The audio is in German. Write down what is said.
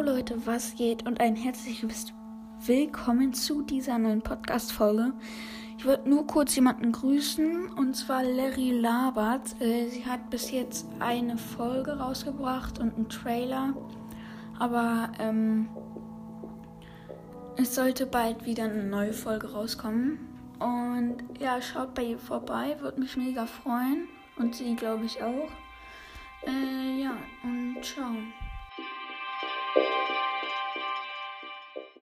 Yo Leute, was geht und ein herzliches Willkommen zu dieser neuen Podcast-Folge. Ich wollte nur kurz jemanden grüßen und zwar Larry Labert. Äh, sie hat bis jetzt eine Folge rausgebracht und einen Trailer, aber ähm, es sollte bald wieder eine neue Folge rauskommen. Und ja, schaut bei ihr vorbei, würde mich mega freuen und sie glaube ich auch. Äh, ja, und ciao.